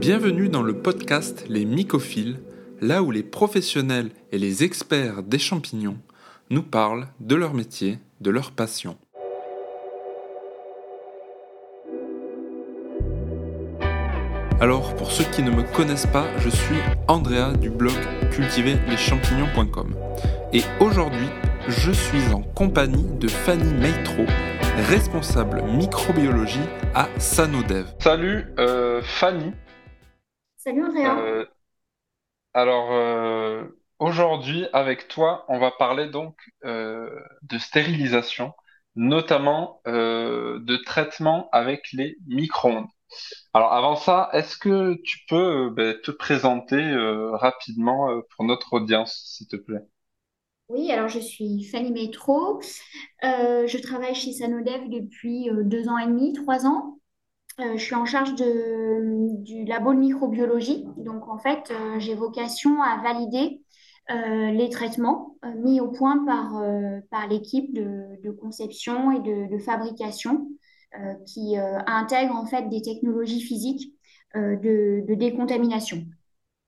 Bienvenue dans le podcast Les Mycophiles, là où les professionnels et les experts des champignons nous parlent de leur métier, de leur passion. Alors, pour ceux qui ne me connaissent pas, je suis Andrea du blog cultiverleschampignons.com. Et aujourd'hui, je suis en compagnie de Fanny Meitro, responsable microbiologie à Sanodev. Salut euh, Fanny. Salut Andrea. Euh, alors, euh, aujourd'hui, avec toi, on va parler donc de stérilisation, notamment de traitement avec les micro-ondes. Alors avant ça, est-ce que tu peux ben, te présenter rapidement pour notre audience, s'il te plaît? Oui, alors je suis Fanny Métro. Euh, je travaille chez Sanodev depuis euh, deux ans et demi, trois ans. Euh, je suis en charge du labo de microbiologie. Donc, en fait, j'ai vocation à valider les traitements mis au point par, par l'équipe de, conception et de, fabrication qui intègre en fait des technologies physiques de décontamination.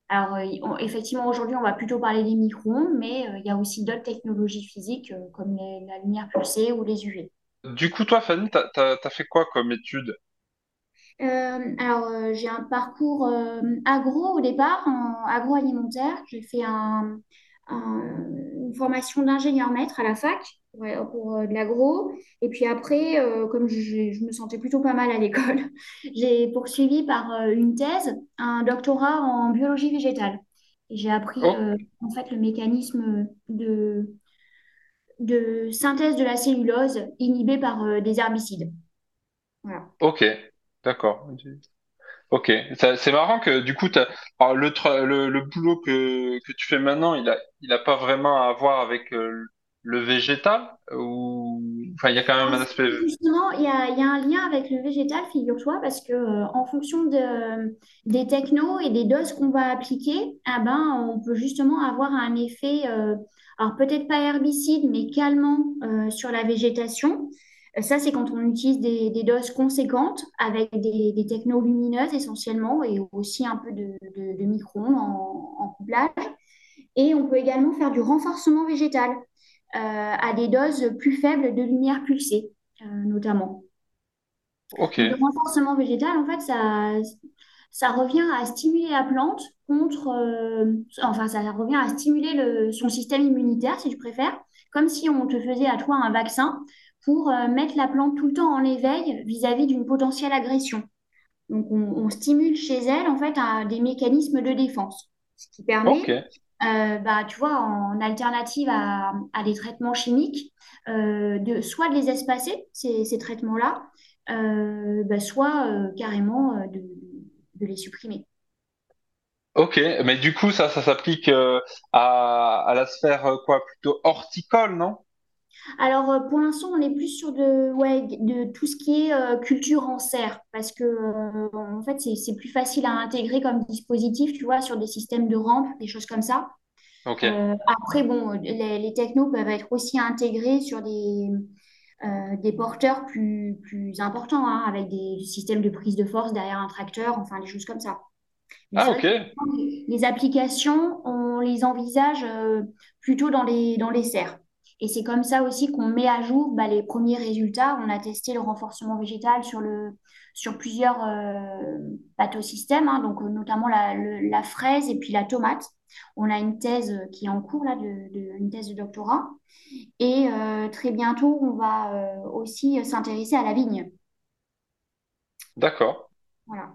Alors, euh, effectivement, aujourd'hui, on va plutôt parler des micro-ondes, mais euh, il y a aussi d'autres technologies physiques euh, comme la lumière pulsée ou les UV. Du coup, toi, Fanny, tu as, fait quoi comme étude? Alors, j'ai un parcours agro au départ, en agroalimentaire. J'ai fait un, une formation d'ingénieur maître à la fac pour euh, de l'agro. Et puis après, euh, comme je, me sentais plutôt pas mal à l'école, j'ai poursuivi par euh, une thèse, un doctorat en biologie végétale. Et j'ai appris oh. en fait le mécanisme de, de synthèse de la cellulose inhibée par des herbicides. Voilà. Ok, d'accord. Ok, c'est marrant que du coup, le, le, boulot que, que tu fais maintenant, il a, il a pas vraiment à voir avec euh, le végétal ou enfin il y a quand même un aspect. Justement, il y a, il y a un lien avec le végétal, figure-toi, parce que euh, en fonction de, des technos et des doses qu'on va appliquer, ah ben, on peut justement avoir un effet, euh, alors peut-être pas herbicide, mais calmant sur la végétation. Ça, c'est quand on utilise des, doses conséquentes avec des, des technos lumineuses essentiellement et aussi un peu de, de, micro-ondes en, couplage. Et on peut également faire du renforcement végétal euh, à des doses plus faibles de lumière pulsée, euh, notamment. Le renforcement végétal, en fait, ça, ça revient à stimuler la plante contre, euh, enfin, ça revient à stimuler le, son système immunitaire, si tu préfères, comme si on te faisait à toi un vaccin pour euh, mettre la plante tout le temps en éveil vis-à-vis d'une potentielle agression. Donc, on, stimule chez elle, en fait, des mécanismes de défense, ce qui permet, euh, bah, tu vois, en alternative à, des traitements chimiques, euh, de soit de les espacer, ces, traitements-là, bah, soit carrément de, les supprimer. Ok, mais du coup, ça, ça s'applique à, à, la sphère quoi, plutôt horticole, non? Alors, euh, pour l'instant, on est plus sur de, ouais, de tout ce qui est euh, culture en serre, parce que, euh, en fait, c'est plus facile à intégrer comme dispositif, tu vois, sur des systèmes de rampe, des choses comme ça. après, bon, les, technos peuvent être aussi intégrés sur des, des porteurs plus, plus importants, hein, avec des systèmes de prise de force derrière un tracteur, enfin, des choses comme ça. ah, ok. les applications, on les envisage plutôt dans les, dans les serres. Et c'est comme ça aussi qu'on met à jour bah, les premiers résultats. On a testé le renforcement végétal sur, le, sur plusieurs euh, pathosystèmes, hein, donc euh, notamment la, la, fraise et puis la tomate. On a une thèse qui est en cours, là, de, une thèse de doctorat. Et euh, très bientôt, on va euh, aussi s'intéresser à la vigne. D'accord. Voilà.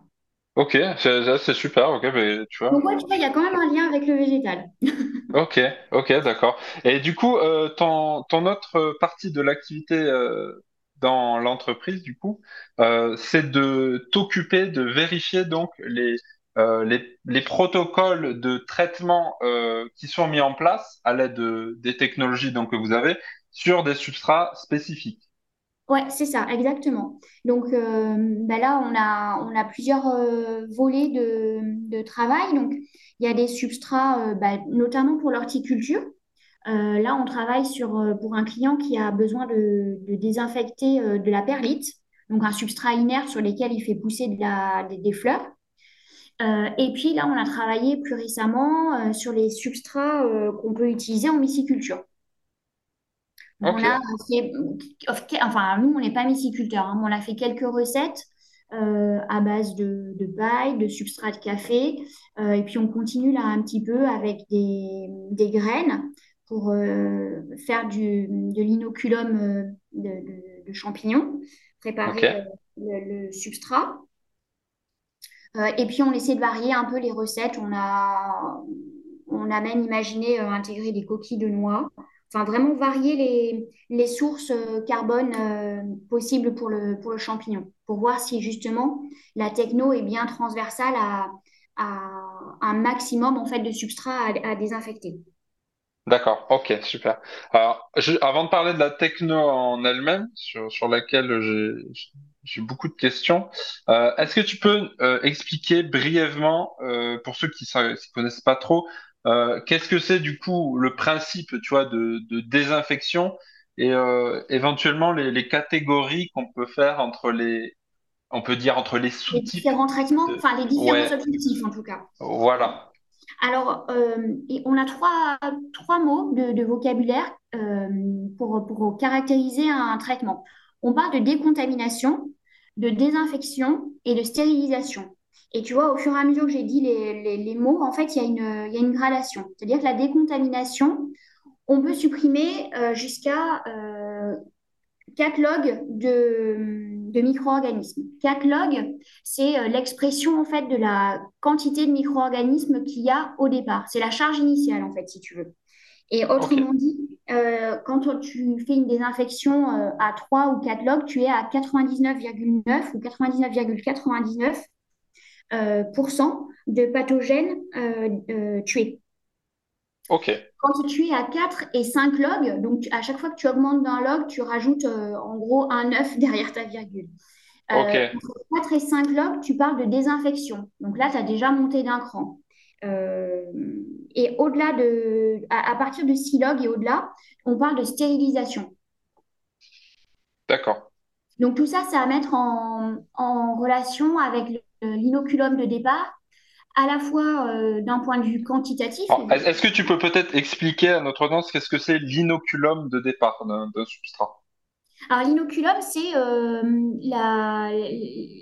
Ok, c'est super. Ok, mais tu vois. Donc, tu vois, il y a quand même un lien avec le végétal. Ok, ok, d'accord. Et du coup, euh, ton, ton autre partie de l'activité euh, dans l'entreprise, du coup, euh, c'est de t'occuper de vérifier donc les, euh, les, les protocoles de traitement euh, qui sont mis en place à l'aide de- des technologies donc que vous avez sur des substrats spécifiques. Ouais, c'est ça, exactement. Donc euh, bah là, on a, plusieurs euh, volets de, travail. Donc, il y a des substrats, euh, bah, notamment pour l'horticulture. Là, on travaille sur, pour un client qui a besoin de, désinfecter de la perlite. donc un substrat inerte sur lequel il fait pousser des, des fleurs. Et puis là, on a travaillé plus récemment sur les substrats qu'on peut utiliser en myciculture. On a fait, enfin, nous, on n'est pas myciculteurs, hein, mais on a fait quelques recettes à base de, de paille, de substrat de café. et puis, on continue là un petit peu avec des, des graines pour faire du, de l'inoculum de, de- de champignons, préparer le, le substrat. Euh, et puis, on essaie de varier un peu les recettes. On a, on a même imaginé euh, intégrer des coquilles de noix. Enfin, vraiment varier les, sources euh, carbone euh, possibles pour le, champignon, pour voir si justement la techno est bien transversale à, un maximum en fait, de substrats à, désinfecter. d'accord, ok, super. Alors, avant de parler de la techno en elle-même, sur, laquelle j'ai beaucoup de questions, euh, est-ce que tu peux expliquer brièvement, pour ceux qui ne connaissent pas trop, euh, qu'est-ce que c'est du coup le principe, tu vois, de, de désinfection et euh, éventuellement les, les catégories qu'on peut faire entre les, on peut dire entre les Les sous-types différents traitements, de... enfin les différents Ouais, objectifs en tout cas. voilà. Alors, euh, et on a trois, trois mots de, de vocabulaire euh, pour, pour caractériser un traitement. On parle de décontamination, de désinfection et de stérilisation. Et tu vois, au fur et à mesure que j'ai dit les, les- les mots, en fait, il y a une, il y a une gradation. C'est-à-dire que la décontamination, on peut supprimer euh, jusqu'à euh, 4 logs de, de micro-organismes. 4 logs, c'est euh, l'expression en fait de la quantité de micro-organismes qu'il y a au départ. C'est la charge initiale en fait, si tu veux. Et autrement dit, euh, quand tu fais une désinfection euh, à 3 ou 4 logs, tu es à 99,9 ou 99,99 euh, pour cent de pathogènes euh, euh, tués. ok, Quand tu es à 4 et 5 logs, donc à chaque fois que tu augmentes d'un log, tu rajoutes euh, en gros un 9 derrière ta virgule. ok, Euh, entre 4 et 5 logs, tu parles de désinfection. Donc là, tu as déjà monté d'un cran. Euh, et au-delà de, à, à partir de 6 logs et au-delà, on parle de stérilisation. d'accord. Donc tout ça, c'est à mettre en, en relation avec le- l'inoculum de départ, à la fois euh, d'un point de vue quantitatif, est- est-ce que tu peux peut-être expliquer à notre audience qu'est-ce que c'est l'inoculum de départ d'un substrat? Alors, l'inoculum, c'est euh, la-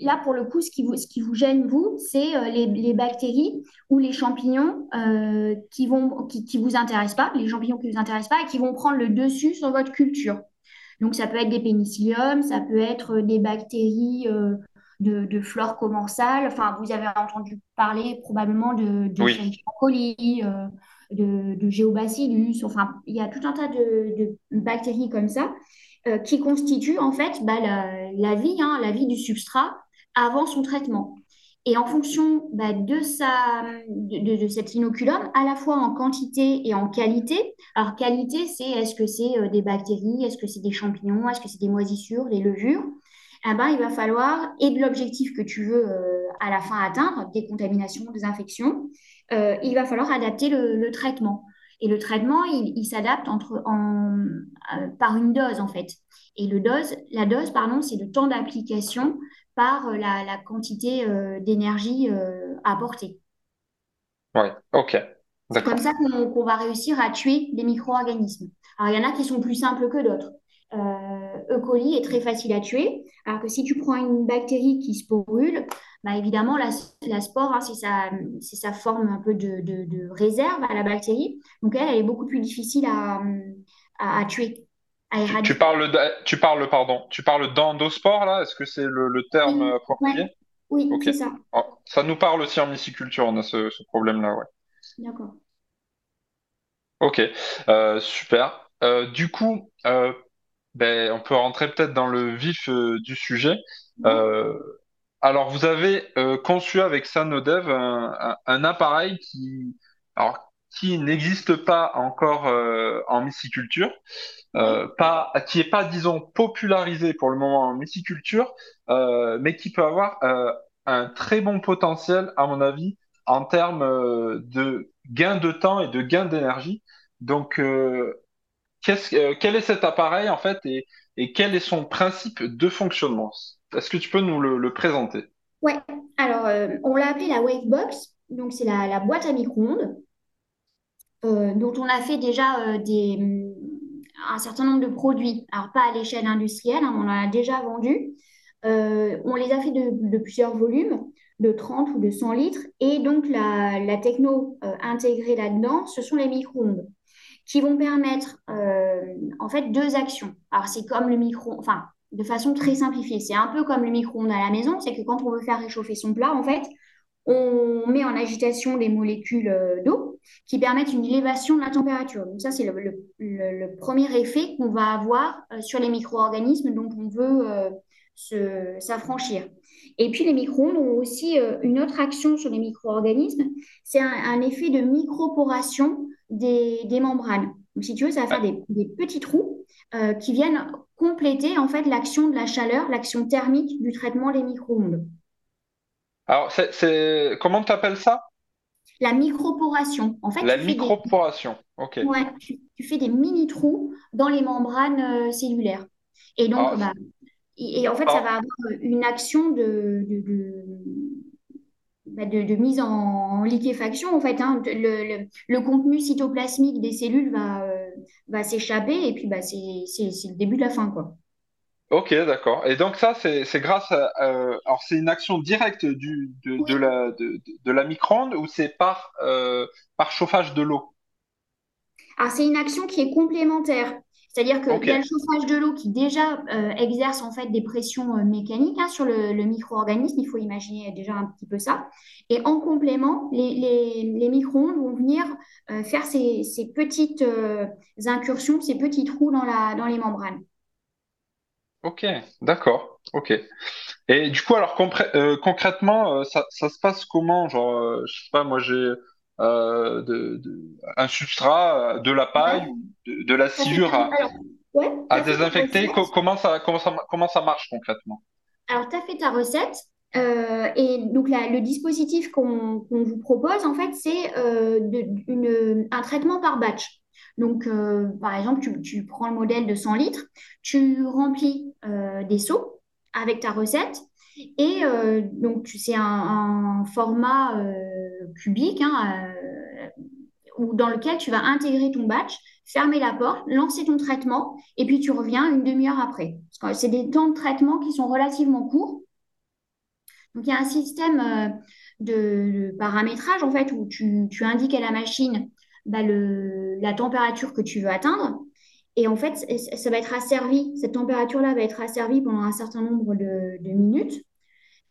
là pour le coup, ce qui vous, ce qui vous gêne, vous, c'est euh, les, les bactéries ou les champignons euh, qui vont, qui, qui vous intéressent pas, les champignons qui vous intéressent pas et qui vont prendre le dessus sur votre culture. Donc, ça peut être des pénicilliums, ça peut être des bactéries euh, de, de flore commensale. Enfin, vous avez entendu parler probablement de, de Oui, coli, euh, de, de Géobacillus. Enfin, il y a tout un tas de, de bactéries comme ça euh, qui constituent en fait bah, la, la vie, hein, la vie du substrat avant son traitement. Et en fonction bah, de, sa, de, de- de cet inoculum, à la fois en quantité et en qualité, alors, qualité, c'est est-ce que c'est euh, des bactéries, est-ce que c'est des champignons, est-ce que c'est des moisissures, des levures? Eh ben, il va falloir, et de l'objectif que tu veux euh, à la fin atteindre, décontamination, désinfection, euh, il va falloir adapter le, le traitement. Et le traitement, il, il s'adapte entre, en, euh, par une dose, en fait. Et le dose, la dose, pardon, c'est le temps d'application par la, la quantité d'énergie apportée. ouais, ok, C'est comme ça qu'on qu'on va réussir à tuer des micro-organismes. Alors, il y en a qui sont plus simples que d'autres. Euh, E. coli est très facile à tuer, alors que si tu prends une bactérie qui sporule, bah évidemment, la, la spore, hein, c'est sa, sa forme un peu de, de- de réserve à la bactérie. Donc, elle, elle est beaucoup plus difficile à, à, à tuer, à Tu, tu parles tu parles, pardon, tu parles d'endospore là? Est-ce que c'est le, le terme Oui, ouais, approprié? oui, Ok. c'est ça. Oh, ça nous parle aussi en myciculture, on a ce, ce problème-là, ouais. D'accord. Ok, Euh, super. Euh, du coup, euh, ben, on peut rentrer peut-être dans le vif euh, du sujet. Ouais, Euh, alors, vous avez euh, conçu avec Sanodev un, un- un appareil qui, alors, qui n'existe pas encore en myciculture, pas, qui est pas, disons, popularisé pour le moment en myciculture, mais qui peut avoir un très bon potentiel, à mon avis, en termes de gain de temps et de gain d'énergie. Donc, euh, euh, quel est cet appareil en fait et, quel est son principe de fonctionnement? est-ce que tu peux nous le, présenter? Ouais, alors euh, on l'a appelé la Wavebox, donc c'est la, boîte à micro-ondes euh, dont on a fait déjà un certain nombre de produits. Alors pas à l'échelle industrielle, hein, on en a déjà vendu. On les a fait de, plusieurs volumes, de 30 ou de 100 litres. Et donc la, techno intégrée là-dedans, ce sont les micro-ondes qui vont permettre euh, en fait deux actions. Alors c'est comme le micro, enfin de façon très simplifiée, c'est un peu comme le micro-ondes à la maison, c'est que quand on veut faire réchauffer son plat, en fait, on met en agitation des molécules euh, d'eau qui permettent une élévation de la température. Donc ça, c'est le, premier effet qu'on va avoir euh, sur les micro-organismes dont on veut s'affranchir. Et puis les micro-ondes ont aussi une autre action sur les micro-organismes, c'est un, un effet de microporation des, des membranes. Donc si tu veux, ça va faire des, des petits trous euh, qui viennent compléter en fait l'action de la chaleur, l'action thermique du traitement des micro-ondes. Alors, c'est, comment t'appelles ça? La microporation. En fait, La tu des, microporation. Ok. ouais, tu, tu fais des mini-trous dans les membranes euh, cellulaires. Et donc, Alors, bah, et, et en fait, ça va avoir une action de, de, de, bah, de- de mise en, en liquéfaction. En fait, hein. Le, le- le contenu cytoplasmique des cellules va, euh, va s'échapper et puis bah, c'est, le début de la fin, quoi. ok, d'accord. Et donc ça, c'est, grâce à, euh, alors c'est une action directe du, de, la, de, de de la micro-onde ou c'est par, euh, par chauffage de l'eau? Alors, c'est une action qui est complémentaire. C'est-à-dire qu'il y a le chauffage de l'eau qui déjà euh, exerce en fait des pressions euh, mécaniques hein, sur le, le micro-organisme. Il faut imaginer déjà un petit peu ça. Et en complément, les, les- les micro-ondes vont venir euh, faire ces, ces petites incursions, ces petits trous dans la, dans les membranes. ok, d'accord, ok. Et du coup, alors concrètement, ça, ça se passe comment? Genre, je sais pas, moi j'ai euh, de, de- un substrat, euh, de la paille de, de la sciure à, ouais, désinfecter. Co- comment ça, comment ça, comment ça, comment ça marche concrètement? Alors, tu as fait ta recette. euh, et donc, la- le dispositif qu'on vous propose, en fait, c'est euh, un traitement par batch. Donc, euh, par exemple, tu, tu prends le modèle de 100 litres, tu remplis des seaux avec ta recette. Et euh, donc, c'est un, format euh, cubique hein, euh, dans lequel tu vas intégrer ton batch, fermer la porte, lancer ton traitement, et puis tu reviens une demi-heure après. C'est des temps de traitement qui sont relativement courts. Donc, il y a un système de, paramétrage, en fait, où tu, tu indiques à la machine bah, le, la température que tu veux atteindre. Et en fait, ça va être asservi, cette température-là va être asservie pendant un certain nombre de minutes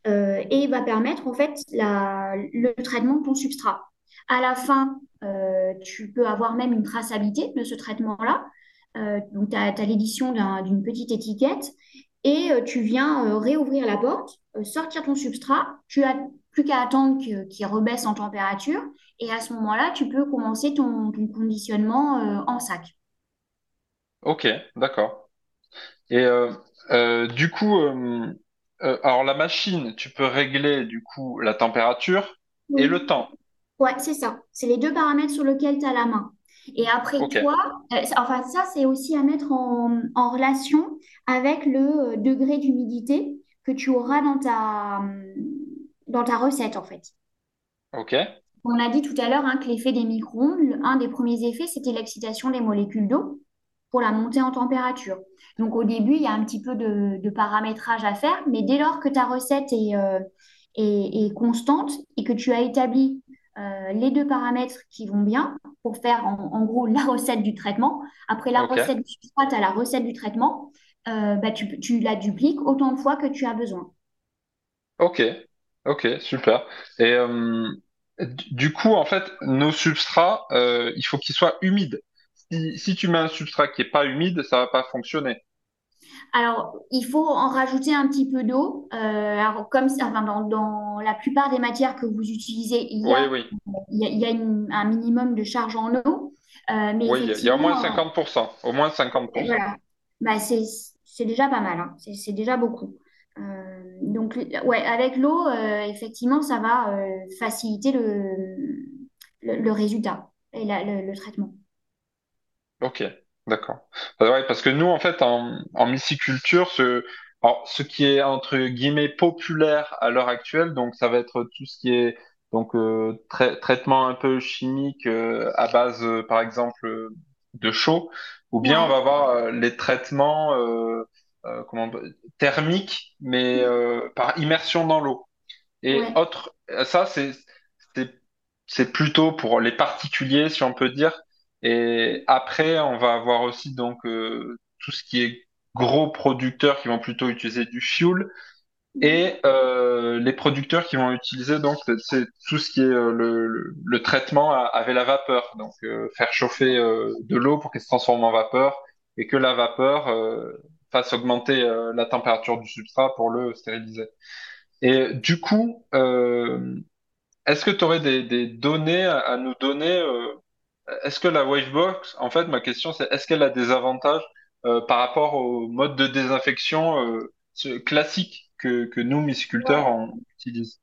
euh, et va permettre en fait le traitement de ton substrat. À la fin, euh, tu peux avoir même une traçabilité de ce traitement-là. Euh, donc, tu as, l'édition d'un- d'une petite étiquette et tu viens réouvrir la porte, sortir ton substrat. Tu as plus qu'à attendre qu'il rebaisse en température et à ce moment-là, tu peux commencer ton, ton conditionnement en sac. Ok, d'accord. Et du coup, euh, alors la machine, tu peux régler du coup la température et le temps. Ouais, c'est ça. C'est les deux paramètres sur lesquels tu as la main. Et après toi, euh, enfin ça, c'est aussi à mettre en, en relation avec le euh, degré d'humidité que tu auras dans ta, dans ta recette, en fait. ok, On a dit tout à l'heure hein, que l'effet des micro-ondes, un des premiers effets, c'était l'excitation des molécules d'eau pour la montée en température. Donc au début, il y a un petit peu de, de paramétrage à faire, mais dès lors que ta recette est, euh, est, est constante et que tu as établi euh, les deux paramètres qui vont bien pour faire en, en gros la recette du traitement, après la recette du substrat, as la recette du traitement, euh, bah, tu, tu la dupliques autant de fois que tu as besoin. ok, ok, super. Et du coup, en fait, nos substrats, il faut qu'ils soient humides. Si, si tu mets un substrat qui est pas humide, ça va pas fonctionner. Alors, il faut en rajouter un petit peu d'eau. Euh, comme enfin, dans, dans la plupart des matières que vous utilisez, il y a, oui, il y a, il y a une- un minimum de charge en eau. Euh, mais oui, il y a au moins effectivement, 50%, au moins euh, 50%. voilà, bah, c'est, déjà pas mal. hein. C'est, déjà beaucoup. Euh, donc, ouais, avec l'eau, euh, effectivement, ça va euh, faciliter le, le, le résultat et la- le, le traitement. Ok, d'accord. Ouais, parce que nous, en fait, en, en myciculture, ce, Alors, ce qui est entre guillemets populaire à l'heure actuelle, donc ça va être tout ce qui est donc euh, trai- traitement un peu chimique euh, à base, euh, par exemple, de chaud, ou bien on va avoir les traitements comment thermiques, mais euh, par immersion dans l'eau. Et ouais. autre, ça c'est c'est c'est plutôt pour les particuliers, si on peut dire. Et après, on va avoir aussi donc euh, tout ce qui est gros producteurs qui vont plutôt utiliser du fuel et euh, les producteurs qui vont utiliser donc c'est tout ce qui est euh, le, le, le traitement avec la vapeur. Donc euh, faire chauffer euh, de l'eau pour qu'elle se transforme en vapeur et que la vapeur fasse augmenter la température du substrat pour le stériliser. Et du coup, est-ce que tu aurais des, des données à, nous donner Est-ce que la Wavebox, en fait, ma question c'est est-ce qu'elle a des avantages euh, par rapport au mode de désinfection euh, classique que, que nous, myciculteurs, Ouais. on utilise?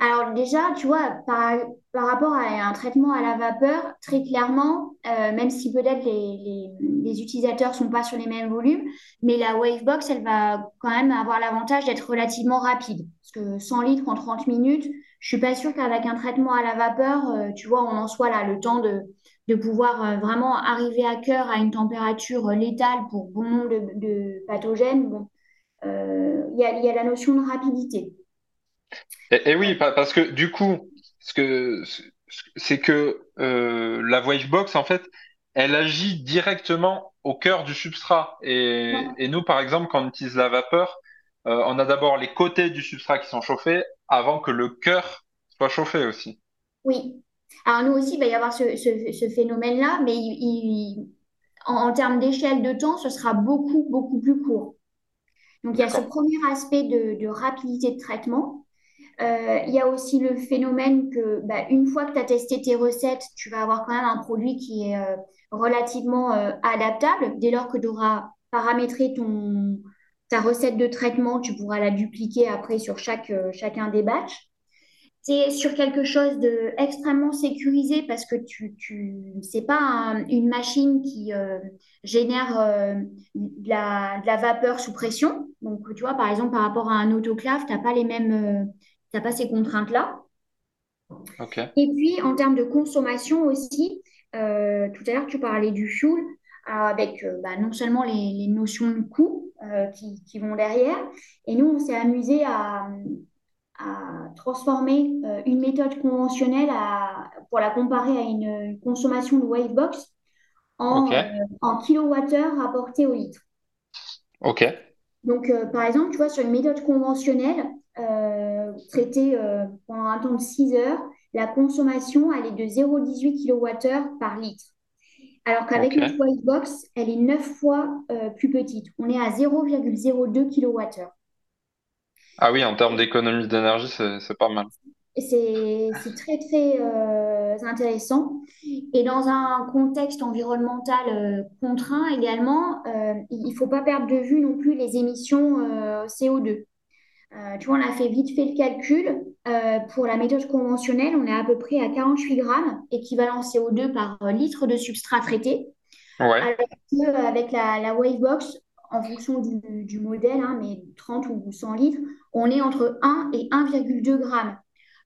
Alors déjà, tu vois, par, par rapport à un traitement à la vapeur, très clairement, euh, même si peut-être les, les, les utilisateurs sont pas sur les mêmes volumes, mais la Wavebox, elle va quand même avoir l'avantage d'être relativement rapide. Parce que 100 litres en 30 minutes, je suis pas sûre qu'avec un traitement à la vapeur, euh, tu vois, on en soit là, le temps de, de pouvoir euh, vraiment arriver à cœur à une température euh, létale pour bon nombre de, de pathogènes. Bon, il y a, il y a la notion de rapidité. Et, et oui, pa- parce que du coup, ce que ce- c'est que la Wavebox, en fait, elle agit directement au cœur du substrat. Et, et nous, par exemple, quand on utilise la vapeur, euh, on a d'abord les côtés du substrat qui sont chauffés avant que le cœur soit chauffé aussi. Oui. Alors nous aussi, il va y avoir ce, ce- ce phénomène-là, mais il- il- en, en termes d'échelle de temps, ce sera beaucoup, beaucoup plus court. Donc il y a ce premier aspect de, de rapidité de traitement. Euh, il y a aussi le phénomène que bah, une fois que tu as testé tes recettes, tu vas avoir quand même un produit qui est euh, relativement euh, adaptable. Dès lors que tu auras paramétré ton, ta recette de traitement, tu pourras la dupliquer après sur chaque, euh, chacun des batchs. C'est sur quelque chose de extrêmement sécurisé parce que tu, tu c'est pas un- une machine qui euh, génère euh, de la, de la vapeur sous pression. Donc, tu vois, par exemple, par rapport à un autoclave, t'as pas les mêmes, euh, t'as pas ces contraintes-là. Et puis, en termes de consommation aussi, tout à l'heure, tu parlais du fuel avec bah, non seulement les, les notions de coût euh, qui, qui vont derrière. Et nous, on s'est amusé à, à transformer euh, une méthode conventionnelle à- pour la comparer à une, une consommation de Wavebox en, euh, en kilowattheure rapporté au litre. Ok. Donc, euh, par exemple, tu vois, sur une méthode conventionnelle, traitée pendant un temps de 6 heures, la consommation, elle est de 0,18 kilowattheure par litre. Alors qu'avec Ok. notre Wavebox, elle est 9 fois euh, plus petite. On est à 0,02 kilowattheure. Ah oui, en termes d'économie d'énergie, c'est pas mal. C'est, très, très euh, intéressant. Et dans un contexte environnemental euh, contraint également, il ne faut pas perdre de vue non plus les émissions euh, CO2. Euh, tu vois, on a fait vite fait le calcul. Euh, pour la méthode conventionnelle, on est à peu près à 48 grammes équivalent CO2 par euh, litre de substrat traité. Ouais. Alors qu'avec la, la Wavebox, en fonction du, du modèle, hein, mais 30 ou 100 litres, on est entre 1 et 1,2 grammes.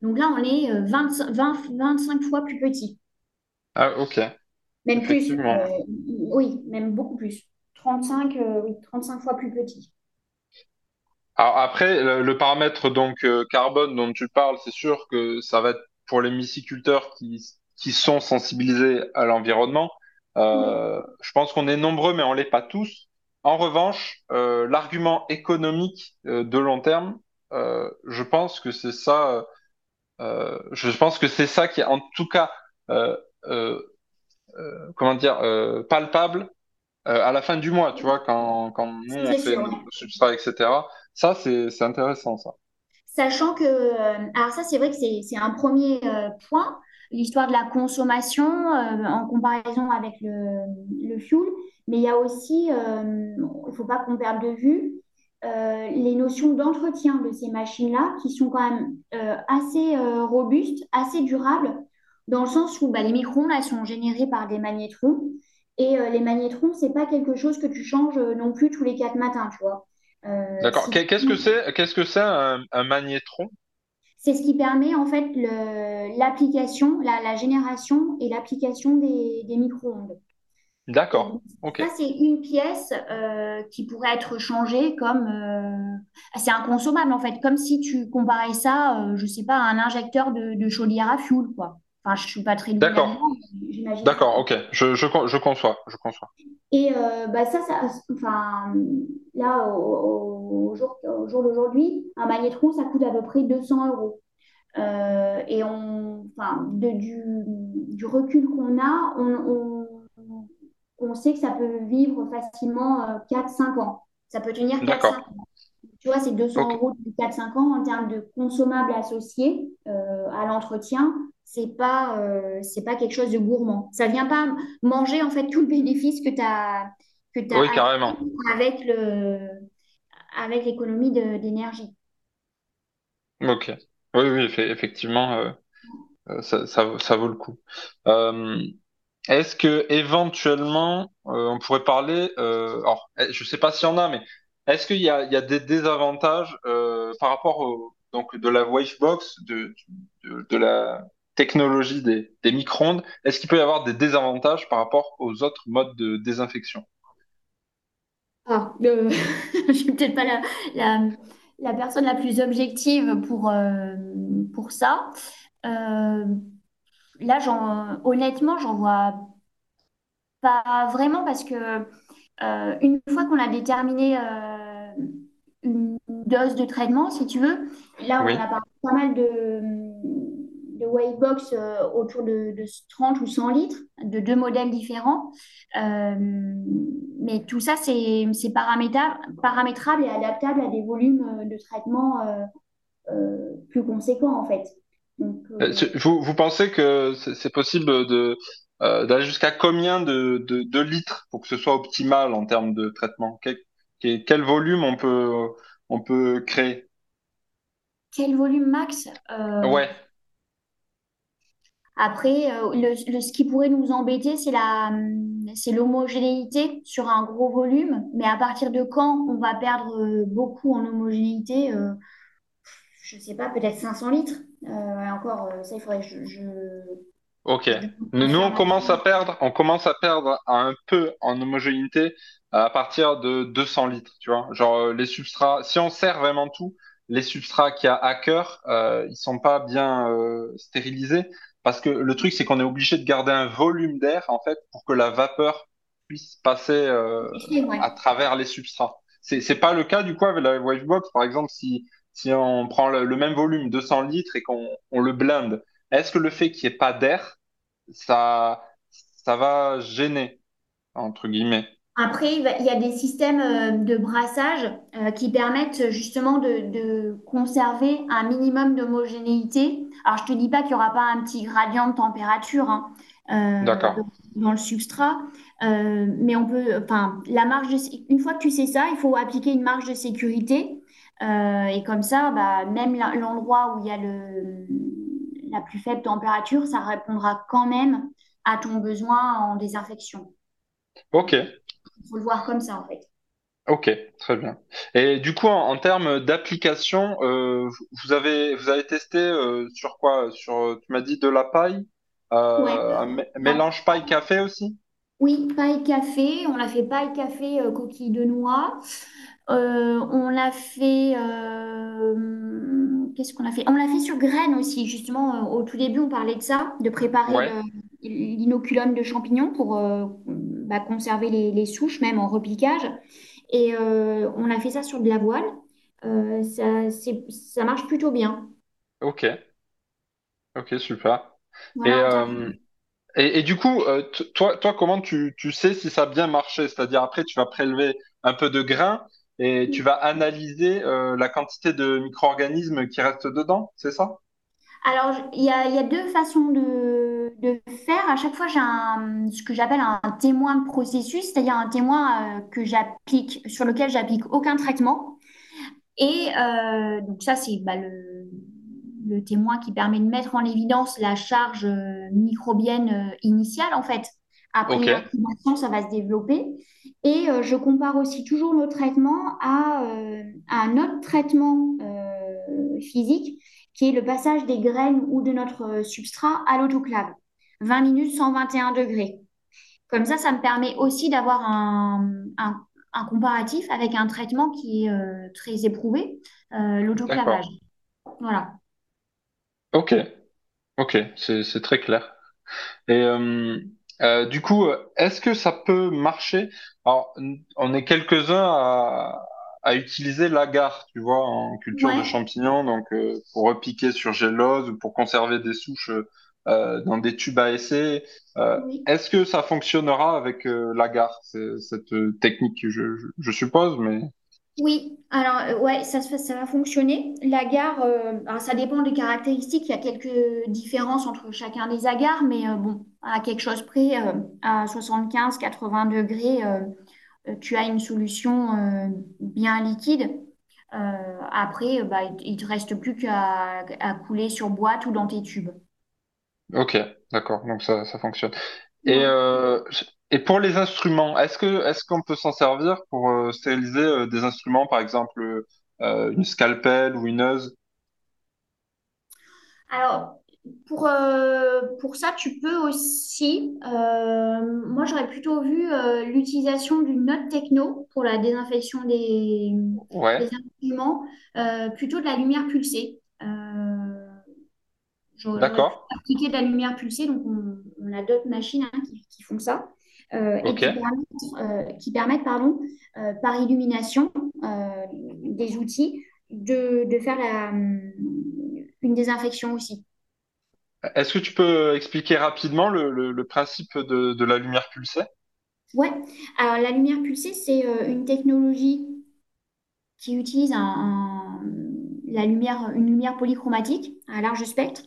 Donc là, on est euh, 25, 20 25 fois plus petit. Ah ok. Même plus. Euh, oui, même beaucoup plus. 35, euh, oui, 35 fois plus petit. Alors après, le, le paramètre donc euh, carbone dont tu parles, c'est sûr que ça va être pour les myciculteurs qui, qui sont sensibilisés à l'environnement. Euh, je pense qu'on est nombreux, mais on l'est pas tous. En revanche, euh, l'argument économique euh, de long terme, euh, je pense que c'est ça. euh, je pense que c'est ça qui est en tout cas, euh, euh, euh, comment dire, euh, palpable euh, à la fin du mois, tu vois, quand, quand nous on fait nos substrats, etc. Ça, c'est, intéressant, ça. Sachant que, euh, alors ça, c'est vrai que c'est un premier euh, point, l'histoire de la consommation euh, en comparaison avec le, le fuel, mais il y a aussi, il ne faut pas qu'on perde de vue, les notions d'entretien de ces machines-là qui sont quand même assez robustes, assez durables, dans le sens où bah, les microns, là, sont générés par des magnétrons, et les magnétrons, c'est pas quelque chose que tu changes non plus tous les quatre matins, tu vois. Euh, D'accord. Qu'est-ce que c'est, qu'est-ce que c'est un, un magnétron? C'est ce qui permet en fait l'application, la, la génération et l'application des, des micro-ondes. D'accord. Ok. ça, c'est une pièce euh, qui pourrait être changée comme... euh, c'est inconsommable en fait, comme si tu comparais ça, euh, je sais pas, à un injecteur de, de chaudière à fioul, quoi. Enfin, je suis pas très D'accord. D'accord. Ok. Je, je, con- je conçois. Je conçois. Et euh, bah ça, ça, enfin, là, au, au jour, au jour d'aujourd'hui, un magnétron, ça coûte à peu près 200 euros. Euh, et on, enfin, de- du, du recul qu'on a, on, on, on sait que ça peut vivre facilement euh, 4-5 ans. Ça peut tenir quatre D'accord. cinq ans. Tu vois, c'est 200 Ok. euros de quatre cinq ans en termes de consommables associés euh, à l'entretien. C'est pas, euh, c'est pas quelque chose de gourmand. Ça vient pas manger en fait tout le bénéfice que tu as, que tu Oui, carrément. avec le, avec l'économie d'énergie. Ok. Oui, oui, effe- effectivement, euh, euh, ça, ça, ça vaut le coup. Euh, Est-ce que éventuellement on pourrait parler, alors eh, je sais pas s'il y en a, mais est-ce qu'il y y a des désavantages par rapport au, donc de la Wavebox, de, de, de la technologie des, des micro-ondes, est-ce qu'il peut y avoir des désavantages par rapport aux autres modes de désinfection? Ah, euh, je suis peut-être pas la, la, la personne la plus objective pour, euh, pour ça. Euh, là, honnêtement, j'en vois pas vraiment parce que euh, une fois qu'on a déterminé une dose de traitement, si tu veux, là, on Oui. a pas mal de, de Wavebox euh, autour de, de 30 ou 100 litres, de deux modèles différents. Euh, mais tout ça, c'est paramétrable, et adaptable à des volumes euh, de traitement euh, plus conséquents, en fait. Donc, Vous, vous pensez que c'est possible d'aller jusqu'à combien de, de, de litres pour que ce soit optimal en termes de traitement? Quel, quel quel volume on peut on peut créer? quel volume max? Euh, Ouais. Après, euh, le, le- ce qui pourrait nous embêter, c'est la, hum, c'est l'homogénéité sur un gros volume. Mais à partir de quand on va perdre euh, beaucoup en homogénéité, euh, je ne sais pas, peut-être 500 litres. Euh, encore, ça, il faudrait que je, je, Ok. Nous, on commence à perdre, on commence à perdre un peu en homogénéité à partir de 200 litres, tu vois. Genre les substrats, si on sert vraiment tout, les substrats qu'il y a à cœur, euh, ils sont pas bien stérilisés parce que le truc c'est qu'on est obligé de garder un volume d'air en fait pour que la vapeur puisse passer euh, ouais. à travers les substrats. C'est c'est pas le cas du coup avec la Wavebox par exemple si si on prend le, le même volume 200 litres et qu'on on le blinde, est-ce que le fait qu'il n'y ait pas d'air ça, ça va gêner, entre guillemets? Après, il y a des systèmes euh, de brassage euh, qui permettent justement de, de conserver un minimum d'homogénéité. Alors, je te dis pas qu'il n'y aura pas un petit gradient de température hein, euh, dans le substrat, euh, mais on peut, enfin, la marge de, une fois que tu sais ça, il faut appliquer une marge de sécurité. Euh, et comme ça, bah, même l'endroit où il y a le, la plus faible température, ça répondra quand même à ton besoin en désinfection. Ok, faut le voir comme ça, en fait. ok, très bien. Et du coup, en, en termes d'application, euh, vous avez, vous avez testé euh, sur quoi? Sur, tu m'as dit de la paille, Ouais. euh, un mélange paille-café aussi? Oui, paille café. On l'a fait paille café coquille de noix. On l'a fait. qu'est-ce qu'on a fait? On l'a fait sur graines aussi. Justement, au tout début, on parlait de ça, de préparer Ouais, l'inoculum de champignons pour bah, conserver les, les souches, même en repiquage. Et euh, on a fait ça sur de la voile. Euh, ça, ça marche plutôt bien. ok, ok, super. Voilà, euh, et, et du coup, toi, toi, comment tu, tu sais si ça a bien marché? C'est-à-dire après, tu vas prélever un peu de grains et tu vas analyser euh, la quantité de micro-organismes qui restent dedans, c'est ça? Alors, il y a, il y a deux façons de, de faire. À chaque fois, j'ai un, ce que j'appelle un témoin de processus, c'est-à-dire un témoin euh, que j'applique, sur lequel j'applique aucun traitement. Et euh, donc ça, c'est bah, le, le témoin qui permet de mettre en évidence la charge euh, microbienne initiale, en fait. Après Ok, l'incubation, ça va se développer. Et euh, je compare aussi toujours nos traitements à, euh, à un autre traitement euh, physique qui est le passage des graines ou de notre euh, substrat à l'autoclave. 20 minutes, 121 degrés. Comme ça, ça me permet aussi d'avoir un, un- un comparatif avec un traitement qui est euh, très éprouvé, euh, l'autoclavage. Voilà. Ok, ok, c'est très clair. Et euh, du coup, est-ce que ça peut marcher? Alors, on est quelques-uns à, à utiliser l'agar, tu vois, en culture de champignons, donc euh, pour repiquer sur gélose ou pour conserver des souches euh, dans des tubes à essai. Euh, oui. est-ce que ça fonctionnera avec l'agar? Cette technique, je, je, je suppose, mais Oui, alors ouais, ça, ça va fonctionner. L'agar, ça dépend des caractéristiques. Il y a quelques différences entre chacun des agars, mais bon, à quelque chose près, à 75-80 degrés, tu as une solution euh, bien liquide. Euh, après, euh, bah, il, il te reste plus qu'à à couler sur boîte ou dans tes tubes. ok, d'accord, donc ça, ça fonctionne. Et, euh, et pour les instruments, est-ce que est-ce qu'on peut s'en servir pour euh, stériliser euh, des instruments, par exemple euh, une scalpel ou une ose? Alors, pour, euh, pour ça, tu peux aussi, euh, moi j'aurais plutôt vu euh, l'utilisation d'une note techno pour la désinfection des, instruments, plutôt de la lumière pulsée. D'accord, appliquer de la lumière pulsée, donc on, on a d'autres machines hein, qui, qui font ça. et qui permettent, qui permettent pardon, par illumination des outils de, de faire la, une désinfection aussi. Est-ce que tu peux expliquer rapidement le, principe de, la lumière pulsée? Ouais, alors la lumière pulsée, c'est euh, une technologie qui utilise la lumière, une lumière polychromatique à large spectre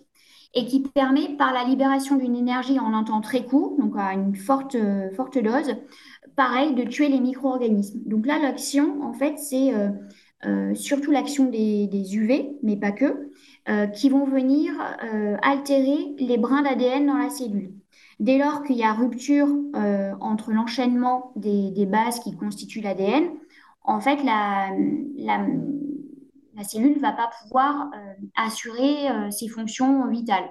et qui permet, par la libération d'une énergie en un temps très court, donc à une forte, euh, dose, pareil, de tuer les micro-organismes. Donc là, l'action, en fait, c'est euh, surtout l'action des UV, mais pas que, euh, qui vont venir euh, altérer les brins d'ADN dans la cellule. Dès lors qu'il y a rupture euh, entre l'enchaînement des, bases qui constituent l'ADN, en fait, la, la, cellule ne va pas pouvoir assurer ses fonctions vitales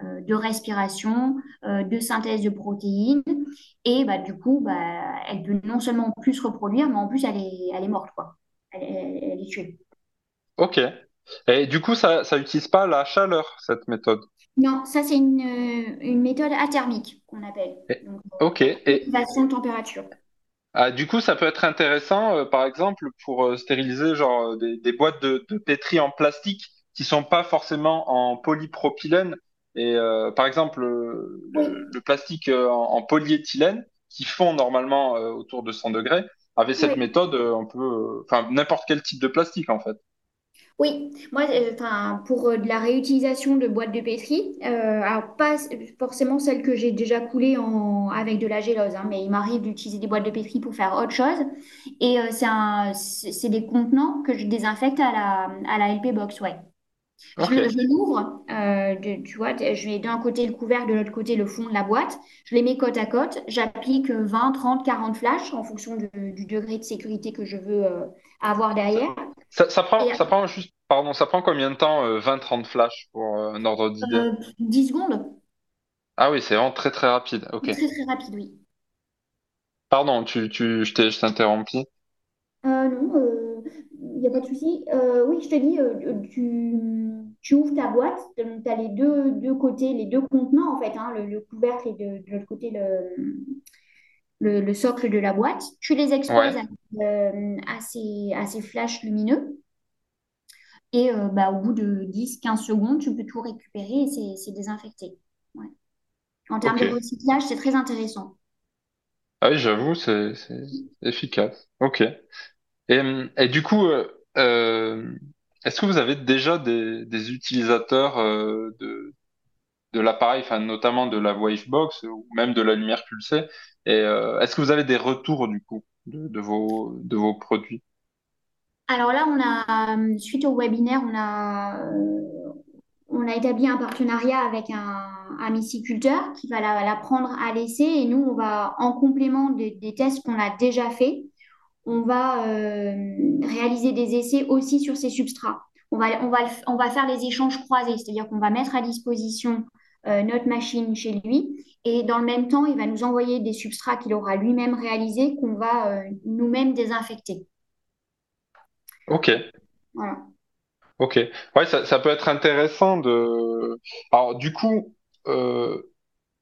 de respiration, de synthèse de protéines. Et bah, du coup, bah, elle peut non seulement plus se reproduire, mais en plus, elle est, elle est morte, quoi. Elle- elle est tuée. Ok. Et du coup, ça ça utilise pas la chaleur, cette méthode. Non, ça, c'est une, euh, une méthode athermique qu'on appelle. Et- Donc, ok. euh, Et de température. ah, du coup, ça peut être intéressant, euh, par exemple, pour euh, stériliser genre des, des boîtes de, de pétri en plastique qui sont pas forcément en polypropylène. Et euh, par exemple, le, plastique en, en polyéthylène qui fond normalement autour de 100 degrés. Avec cette méthode, on peut, enfin, n'importe quel type de plastique en fait. Oui, moi, euh, enfin, pour euh, de la réutilisation de boîtes de pétri, euh, alors pas forcément celles que j'ai déjà coulées en, avec de la gélose, hein, mais il m'arrive d'utiliser des boîtes de pétri pour faire autre chose. Et euh, c'est un, c'est c'est des contenants que je désinfecte à la, à la LP Box, ouais. Je, Ok, le- je l'ouvre, euh, de- tu vois, je mets d'un côté le couvercle, de l'autre côté le fond de la boîte. Je les mets côte à côte. J'applique euh, 20, 30, 40 flashs en fonction de- du degré de sécurité que je veux euh, avoir derrière. Ça, ça Et prend, ça prend juste, pardon, ça prend combien de temps, euh, 20-30 flashs pour euh, un ordre d'idée? euh, 10 secondes. Ah oui, c'est vraiment très très rapide. Ok. Très très rapide, oui. Pardon, tu, tu, je t'ai, interrompu. Euh, non, il n'y a pas de souci. Euh, oui, je te dis, euh, tu, tu ouvres ta boîte, tu as les deux, deux côtés, les deux contenants en fait, hein, le, le couvercle et de, de l'autre côté le, le, le socle de la boîte. Tu les exposes Ouais. euh, à ces, à ces flashs lumineux et euh, bah, au bout de dix quinze secondes, tu peux tout récupérer et c'est désinfecté. Ouais. En termes de recyclage, c'est très intéressant. Ah oui, j'avoue, c'est, efficace. Ok. Et, et du coup, euh, est-ce que vous avez déjà des, des utilisateurs de, de l'appareil, enfin notamment de la Wavebox ou même de la lumière pulsée? Euh, est-ce que vous avez des retours du coup de, vos, de vos produits? Alors là, on a, suite au webinaire, on a, euh, on a établi un partenariat avec un, un qui va la, prendre à l'essai et nous, on va, en complément des, tests qu'on a déjà faits, on va euh, réaliser des essais aussi sur ces substrats. On va, on va, on va faire les échanges croisés, c'est-à-dire qu'on va mettre à disposition euh, notre machine chez lui et dans le même temps, il va nous envoyer des substrats qu'il aura lui-même réalisés qu'on va euh, nous-mêmes désinfecter. Ok. Voilà. Ok. Ouais, ça, ça peut être intéressant de. Alors, du coup, euh,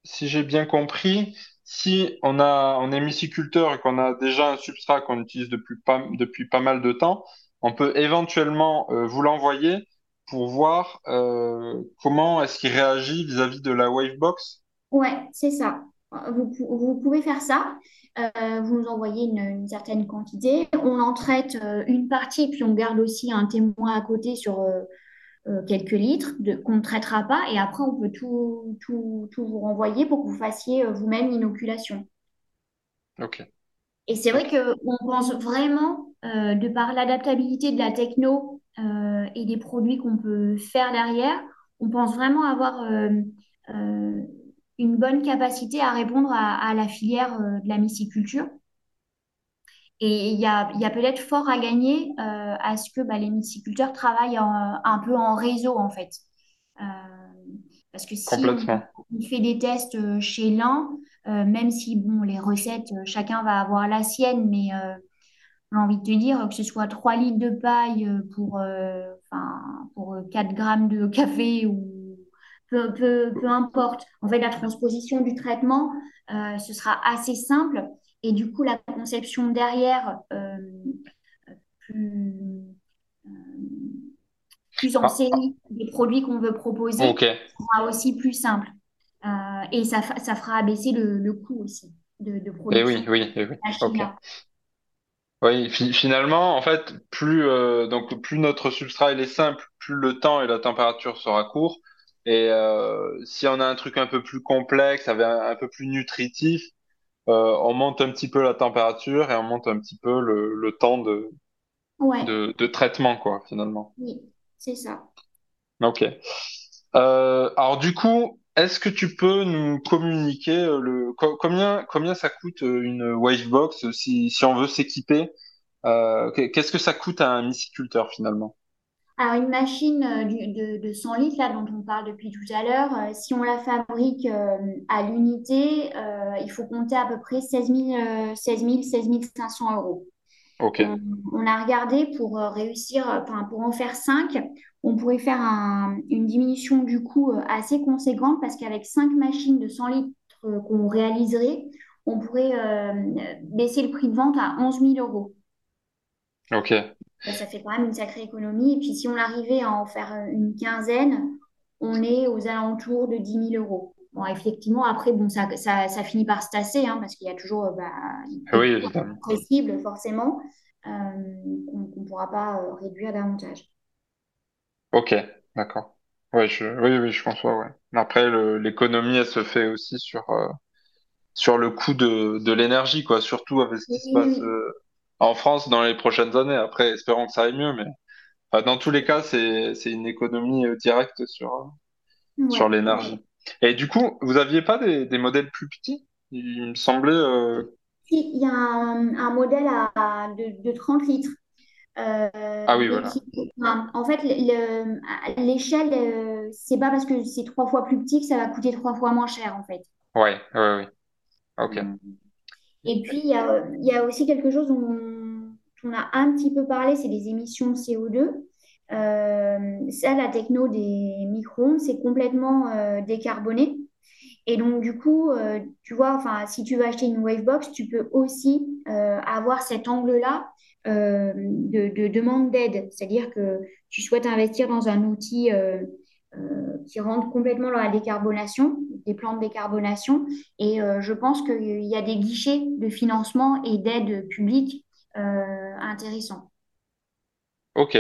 si j'ai bien compris, si on a, on est myciculteur et qu'on a déjà un substrat qu'on utilise depuis pas, depuis pas mal de temps, on peut éventuellement euh, vous l'envoyer pour voir euh, comment est-ce qu'il réagit vis-à-vis de la Wavebox. Ouais, c'est ça. Vous, vous pouvez faire ça. Euh, vous nous envoyez une, une certaine quantité. On en traite euh, une partie, puis on garde aussi un témoin à côté sur quelques litres qu'on ne traitera pas. Et après, on peut tout, tout, tout vous renvoyer pour que vous fassiez vous-même l'inoculation. Ok. Et c'est vrai qu'on pense vraiment, de par l'adaptabilité de la techno euh, et des produits qu'on peut faire derrière, on pense vraiment avoir euh, euh, une bonne capacité à répondre à, à la filière de la myciculture. Et il y a, y a peut-être fort à gagner euh, à ce que bah, les myciculteurs travaillent en- un peu en réseau, en fait. Euh, parce que si on, Complètement. on fait des tests chez l'un, euh, même si bon, les recettes, chacun va avoir la sienne, mais j'ai envie de te dire que ce soit 3 litres de paille euh, pour, euh, enfin, pour euh, 4 grammes de café ou peu, peu, peu importe. En fait, la transposition du traitement, euh, ce sera assez simple. Et du coup, la conception derrière, euh, plus, euh, plus en Ah, ah, série des produits qu'on veut proposer, sera aussi plus simple. Euh, et ça, ça fera abaisser le, le coût aussi de, de Eh production oui, de oui, eh oui. Oui, fi- finalement, en fait, plus euh, donc plus notre substrat il est simple, plus le temps et la température sera court. Et euh, si on a un truc un peu plus complexe, avec un, un peu plus nutritif, euh, on monte un petit peu la température et on monte un petit peu le, le temps de, Ouais, de, de traitement, quoi, finalement. oui, c'est ça. Ok. Euh, alors du coup, est-ce que tu peux nous communiquer euh, le co- combien combien ça coûte euh, une Wavebox si si on veut s'équiper? Euh, qu'est- qu'est-ce que ça coûte à un myciculteur finalement? Alors, une machine euh, de, de 100 litres, là, dont on parle depuis tout à l'heure, euh, si on la fabrique euh, à l'unité, euh, il faut compter à peu près 16 000, euh, 16 000, 16 500 euros. Ok, On, on a regardé pour euh, réussir, euh, pour en faire 5, on pourrait faire un- une diminution du coût euh, assez conséquente parce qu'avec 5 machines de 100 litres euh, qu'on réaliserait, on pourrait euh, baisser le prix de vente à 11 000 euros. ok. Ben, ça fait quand même une sacrée économie. Et puis, si on arrivait à en faire euh, une quinzaine, on est aux alentours de 10 000 euros. Bon, effectivement, après, bon, ça, ça, ça finit par se tasser, hein, parce qu'il y a toujours euh, bah, Oui, incompressibles, forcément, euh, qu'on ne pourra pas euh, réduire davantage. Ok, d'accord. Ouais, je, oui, oui, je conçois, ouais. Après, l'économie, elle se fait aussi sur, euh, sur le coût de, de l'énergie, quoi. Surtout avec ce qui se passe euh, en France dans les prochaines années. Après, espérons que ça aille mieux, mais enfin, dans tous les cas, c'est, une économie euh, directe sur, sur l'énergie. Et du coup, vous aviez pas des, des modèles plus petits? Il me semblait. euh, Si, il y a un, un modèle à, de, de 30 litres. Euh, Ah oui, voilà. qui, enfin, en fait, le- le- l'échelle, euh, c'est pas parce que c'est trois fois plus petit que ça va coûter trois fois moins cher, en fait. Ouais, ouais, ouais. Ok. Mm. Et puis, il y a, il y a aussi quelque chose dont on a un petit peu parlé, c'est les émissions CO2. Euh, ça, la techno des micro-ondes, c'est complètement euh, décarboné. Et donc, du coup, euh, tu vois, si tu veux acheter une Wavebox, tu peux aussi avoir cet angle-là de, de demande d'aide. C'est-à-dire que tu souhaites investir dans un outil qui rentre complètement dans la décarbonation, des plans de décarbonation. Et je pense qu'il y a des guichets de financement et d'aide publique intéressants. Ok.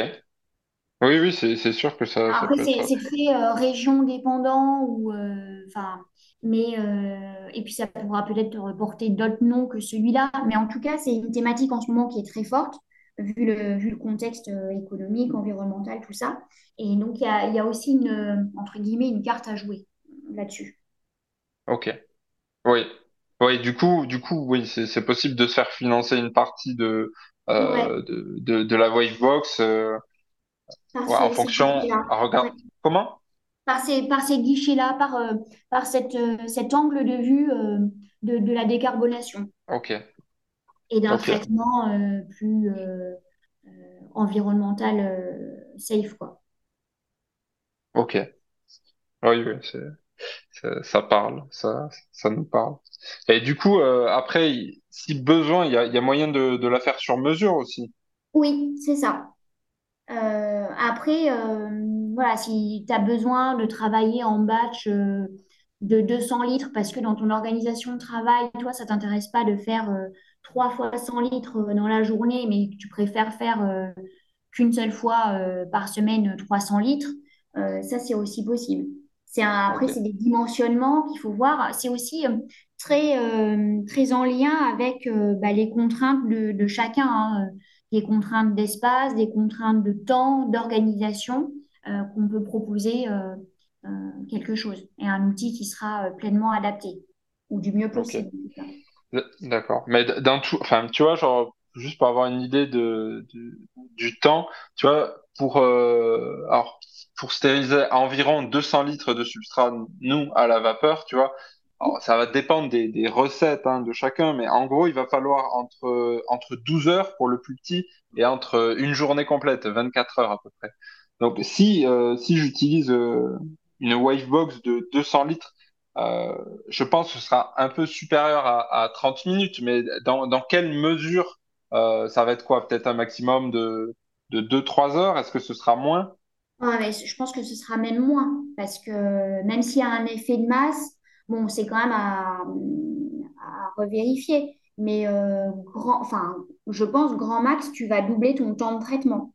Oui, oui, c'est, c'est sûr que ça, ça Après, peut c'est être. c'est très euh, région dépendant ou euh, enfin, mais euh, et puis ça pourra peut-être porter d'autres noms que celui-là, mais en tout cas, c'est une thématique en ce moment qui est très forte vu le vu le contexte euh, économique, environnemental, tout ça. Et donc il y a, il y a aussi une euh, entre guillemets une carte à jouer là-dessus. Ok. Oui. Oui, du coup, du coup, oui, c'est c'est possible de se faire financer une partie de, Ouais, euh, de, de, de la Wavebox euh, ouais, en fonction. guichets-là. à Ouais. regard- Comment? Par ces, par ces guichets-là, par, euh, par cette, euh, cet angle de vue euh, de, de la décarbonation Ok. et d'un traitement plus environnemental safe, quoi. Ok. Oui, oui, ça parle, ça, ça nous parle. Et du coup, après, si besoin, il y a, y a moyen de, de la faire sur mesure aussi. Oui, c'est ça. Euh, après, euh, voilà, si tu as besoin de travailler en batch euh, de 200 litres parce que dans ton organisation de travail, toi, ça t'intéresse pas de faire trois fois 100 litres dans la journée, mais que tu préfères faire euh, qu'une seule fois euh, par semaine 300 litres, euh, ça, c'est aussi possible. C'est après, c'est des dimensionnements qu'il faut voir. C'est aussi très, très en lien avec bah, les contraintes de, de chacun. hein des contraintes d'espace, des contraintes de temps, d'organisation, euh, qu'on peut proposer euh, euh, quelque chose et un outil qui sera pleinement adapté ou du mieux possible. D'accord. Mais d- dans tout, enfin, tu vois, genre, juste pour avoir une idée de, du du temps, tu vois, pour, alors, pour stériliser environ 200 litres de substrat, nous, à la vapeur, tu vois, ça va dépendre des, recettes, hein, de chacun, mais en gros, il va falloir entre, entre 12 heures pour le plus petit et entre une journée complète, 24 heures à peu près. Donc, si, euh, si j'utilise, euh, une Wavebox de 200 litres, euh, je pense que ce sera un peu supérieur à, à 30 minutes, mais dans, dans quelle mesure euh, ça va être quoi? Peut-être un maximum de, de deux trois heures? Est-ce que ce sera moins? Ouais, mais je pense que ce sera même moins parce que même s'il y a un effet de masse, bon, c'est quand même à, à revérifier. Mais euh, grand, enfin, je pense grand max, tu vas doubler ton temps de traitement.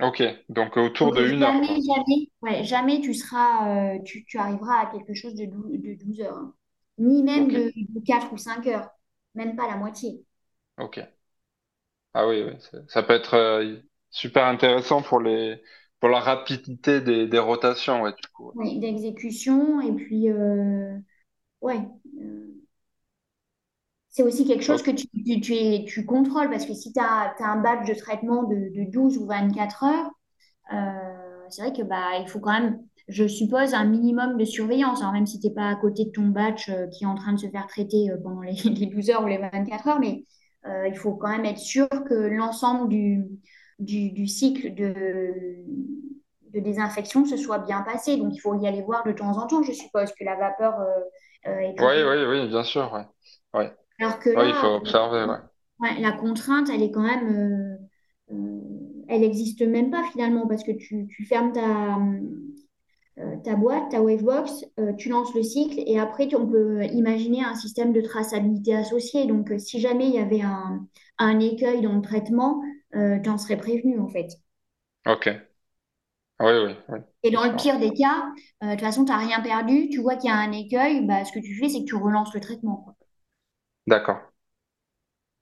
Ok, donc autour Donc de une heure, jamais, quoi. jamais, ouais, jamais tu seras, euh, tu, tu arriveras à quelque chose de, dou- de 12 heures, hein. Ni même Ok, de, de 4 ou 5 heures, même pas la moitié. ok. Ah oui, oui, c'est- ça peut être euh, super intéressant pour les pour la rapidité des, des rotations, ouais, du coup. Oui, d'exécution. Et puis, euh, ouais, euh, c'est aussi quelque chose que tu, tu, tu, es- tu contrôles parce que si tu as, un badge de traitement de, de 12 ou 24 heures, euh, c'est vrai que bah, il faut quand même, je suppose, un minimum de surveillance. Alors, même si tu n'es pas à côté de ton batch euh, qui est en train de se faire traiter pendant les, les 12 heures ou les 24 heures, mais il faut quand même être sûr que l'ensemble du, du, du cycle de, de désinfection se soit bien passé. Donc, il faut y aller voir de temps en temps, je suppose, que la vapeur euh, euh, est Oui, oui, oui, bien sûr, ouais. Ouais. Alors que Ouais, il faut observer, la contrainte, elle est quand même, euh, elle n'existe même pas finalement parce que tu, tu fermes ta, euh, ta boîte, ta Wavebox, euh, tu lances le cycle et après tu- on peut imaginer un système de traçabilité associé. Donc euh, si jamais il y avait un, un écueil dans le traitement, euh, tu en serais prévenu en fait. Ok. Oui, oui, oui, Et dans le pire des cas, euh, de toute façon, tu n'as rien perdu, tu vois qu'il y a un écueil, bah, ce que tu fais, c'est que tu relances le traitement. quoi. D'accord.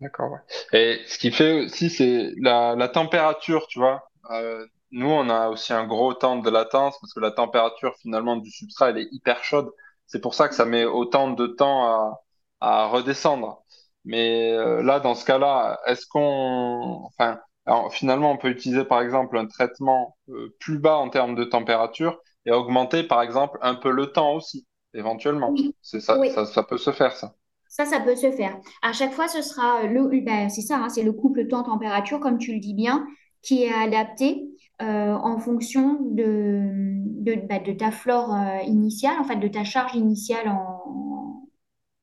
D'accord, ouais. Et ce qui fait aussi, c'est la, la température, tu vois. Euh, nous, on a aussi un gros temps de latence parce que la température finalement du substrat, elle est hyper chaude. C'est pour ça que ça met autant de temps à, à redescendre. Mais euh, là, dans ce cas-là, est-ce qu'on, enfin, alors, finalement, on peut utiliser par exemple un traitement euh, plus bas en termes de température et augmenter par exemple un peu le temps aussi, éventuellement. Oui, C'est ça, oui. ça, ça peut se faire, ça. Ça, ça peut se faire. À chaque fois, ce sera le, ben, c'est ça, hein, c'est le couple temps-température, comme tu le dis bien, qui est adapté euh, en fonction de, de, ben, de ta flore euh, initiale, en fait, de ta charge initiale en,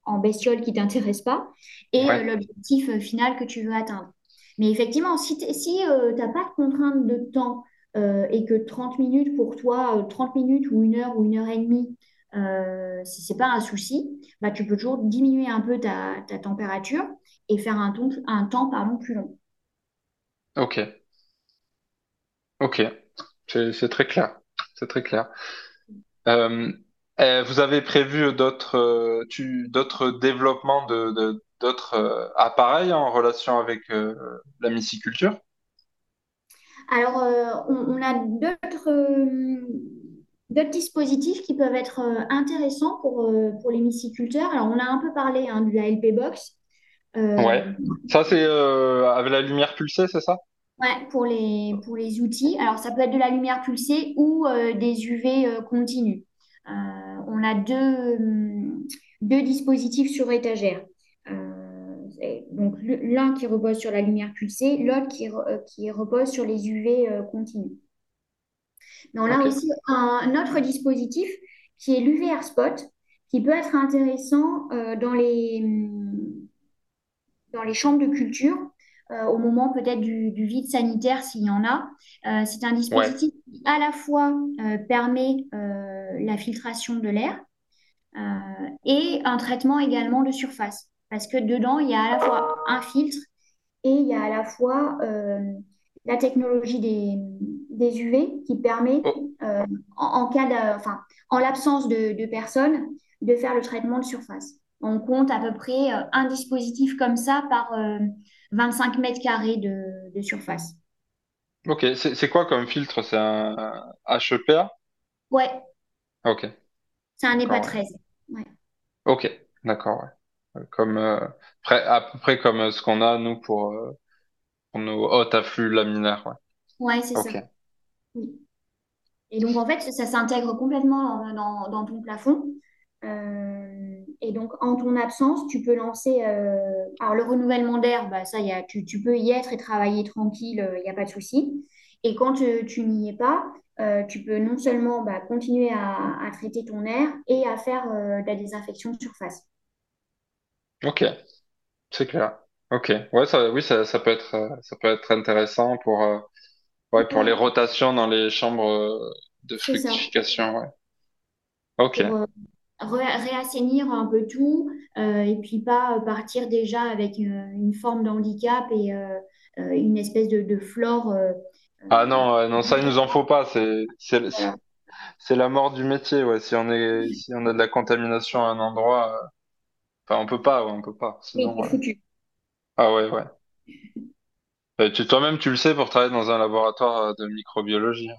en bestiole qui t'intéresse pas, et euh, Ouais. l'objectif euh, final que tu veux atteindre. Mais effectivement, si tu si, euh, t'as pas de contrainte de temps euh, et que 30 minutes pour toi, euh, 30 minutes ou une heure ou une heure et demie, euh, si c'est pas un souci, bah, tu peux toujours diminuer un peu ta, ta température et faire un, ton- un temps pardon, plus long. Ok. Ok. C'est c'est très clair. C'est très clair. Euh, euh, vous avez prévu d'autres euh, d'autres développements de, d'autres euh, appareils en relation avec euh, la myciculture? Alors, euh, on, on a d'autres euh, d'autres dispositifs qui peuvent être intéressants pour, pour les myciculteurs. Alors, on a un peu parlé hein, de la LP Box. Ouais. Ça, c'est avec la lumière pulsée, c'est ça? Ouais, pour les, pour les outils. Alors, ça peut être de la lumière pulsée ou des UV continus. On a deux, deux dispositifs sur étagère. donc, l'un qui repose sur la lumière pulsée, l'autre qui, qui repose sur les UV continus. Mais on a aussi un autre dispositif qui est l'UVR Spot, qui peut être intéressant euh, dans, les, dans les chambres de culture, euh, au moment peut-être du, vide sanitaire s'il y en a. Euh, c'est un dispositif qui à la fois permet la filtration de l'air et un traitement également de surface. Parce que dedans, il y a à la fois un filtre et il y a à la fois la technologie des, des UV qui permet, oh. euh, en, cas de, enfin, en l'absence de, personnes, de faire le traitement de surface. On compte à peu près euh, un dispositif comme ça par 25 euh, mètres carrés de, surface. Ok, c'est quoi comme filtre? C'est un HEPA Ouais. Ok. C'est un EPA 13. Ouais. Ok, d'accord. Comme, à peu près comme ce qu'on a, nous, pour, pour nos hautes afflux laminaires. Ouais, ouais c'est ça. Oui. Et donc, en fait, ça s'intègre complètement dans, dans, ton plafond. Euh, et donc, en ton absence, tu peux lancer. Euh, alors, le renouvellement d'air, bah, ça, y a, tu, tu, peux y être et travailler tranquille, il euh, n'y a pas de souci. Et quand tu, n'y es pas, tu peux non seulement bah, continuer à, à, traiter ton air et à faire de la désinfection de surface. Ok, c'est clair. Ok, ouais, ça, oui, ça, ça peut être, ça peut être intéressant pour Ouais, pour les rotations dans les chambres euh, de fructification, ouais. Ok. Pour euh, réassainir un peu tout euh, et puis pas partir déjà avec une forme d'handicap et une espèce de, flore. Ah non, non, ça, il nous en faut pas. C'est, la mort du métier, ouais. Si on est, si on a de la contamination à un endroit, enfin, on peut pas, ouais, on peut pas. Sinon, Ah ouais, ouais. Euh, toi-même, tu le sais pour travailler dans un laboratoire euh, de microbiologie.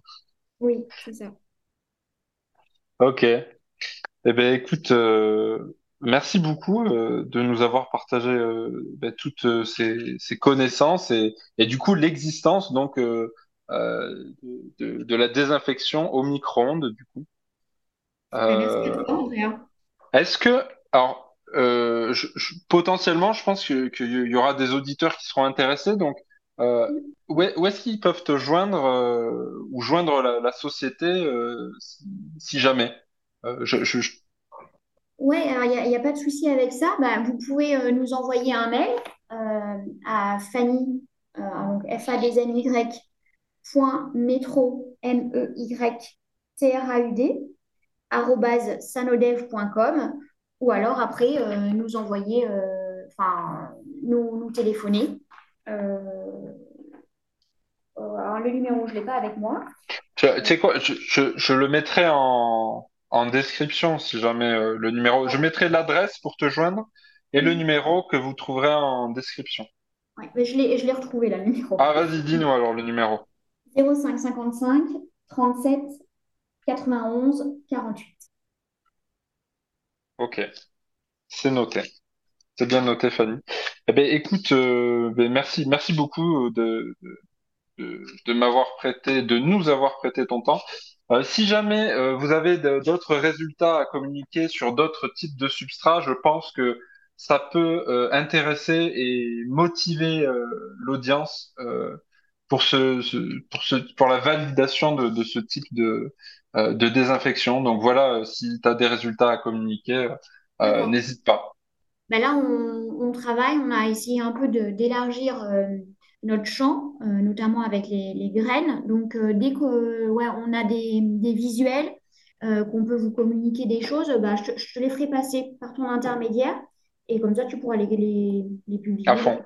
Oui, c'est ça. Ok. Eh bien, écoute, euh, merci beaucoup de nous avoir partagé ben, toutes ces, connaissances et, du coup l'existence donc de, de la désinfection au micro-ondes du coup. Est-ce que, alors, potentiellement, je pense qu'il y aura des auditeurs qui seront intéressés, donc euh, où est-ce qu'ils peuvent te joindre euh, ou joindre la, société euh, si, jamais? Je, Oui, alors il n'y a, pas de souci avec ça. Bah, vous pouvez nous envoyer un mail à Fanny, donc f a d n y point métro m e y t r a u d sanodev.com ou alors après nous envoyer, enfin nous, nous téléphoner euh, euh, alors, le numéro, je ne l'ai pas avec moi. Tu sais quoi, je, le mettrai en, description si jamais euh, le numéro. Je mettrai l'adresse pour te joindre et le numéro que vous trouverez en description. Oui, mais je l'ai retrouvé là, le numéro. Ah, vas-y, dis-nous alors le numéro. 05 55 37 91 48. Ok, c'est noté. C'est bien noté, Fanny. Eh ben, écoute, euh, ben, merci, merci beaucoup de, de, de m'avoir prêté, de nous avoir prêté ton temps. Euh, si jamais euh, vous avez d'autres résultats à communiquer sur d'autres types de substrats, je pense que ça peut intéresser et motiver l'audience pour ce, pour ce, pour la validation de, de ce type de, de désinfection. Donc voilà, si tu as des résultats à communiquer, n'hésite pas. Ben là, on, travaille, on a essayé un peu d'élargir euh, notre champ, euh, notamment avec les, graines. Donc, euh, dès que ouais, on a des, visuels, qu'on peut vous communiquer des choses, bah, je, te les ferai passer par ton intermédiaire. Et comme ça, tu pourras les, les, publier. À fond.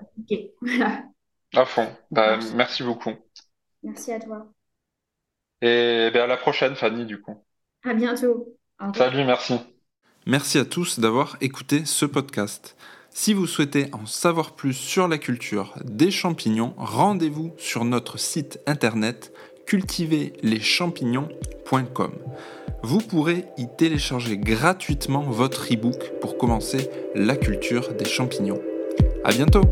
À fond. Bah, merci beaucoup. Merci à toi. Et ben, à la prochaine, Fanny, du coup. À bientôt. Salut, merci. Merci à tous d'avoir écouté ce podcast. Si vous souhaitez en savoir plus sur la culture des champignons, rendez-vous sur notre site internet cultiverleschampignons.com. vous pourrez y télécharger gratuitement votre e-book pour commencer la culture des champignons. À bientôt!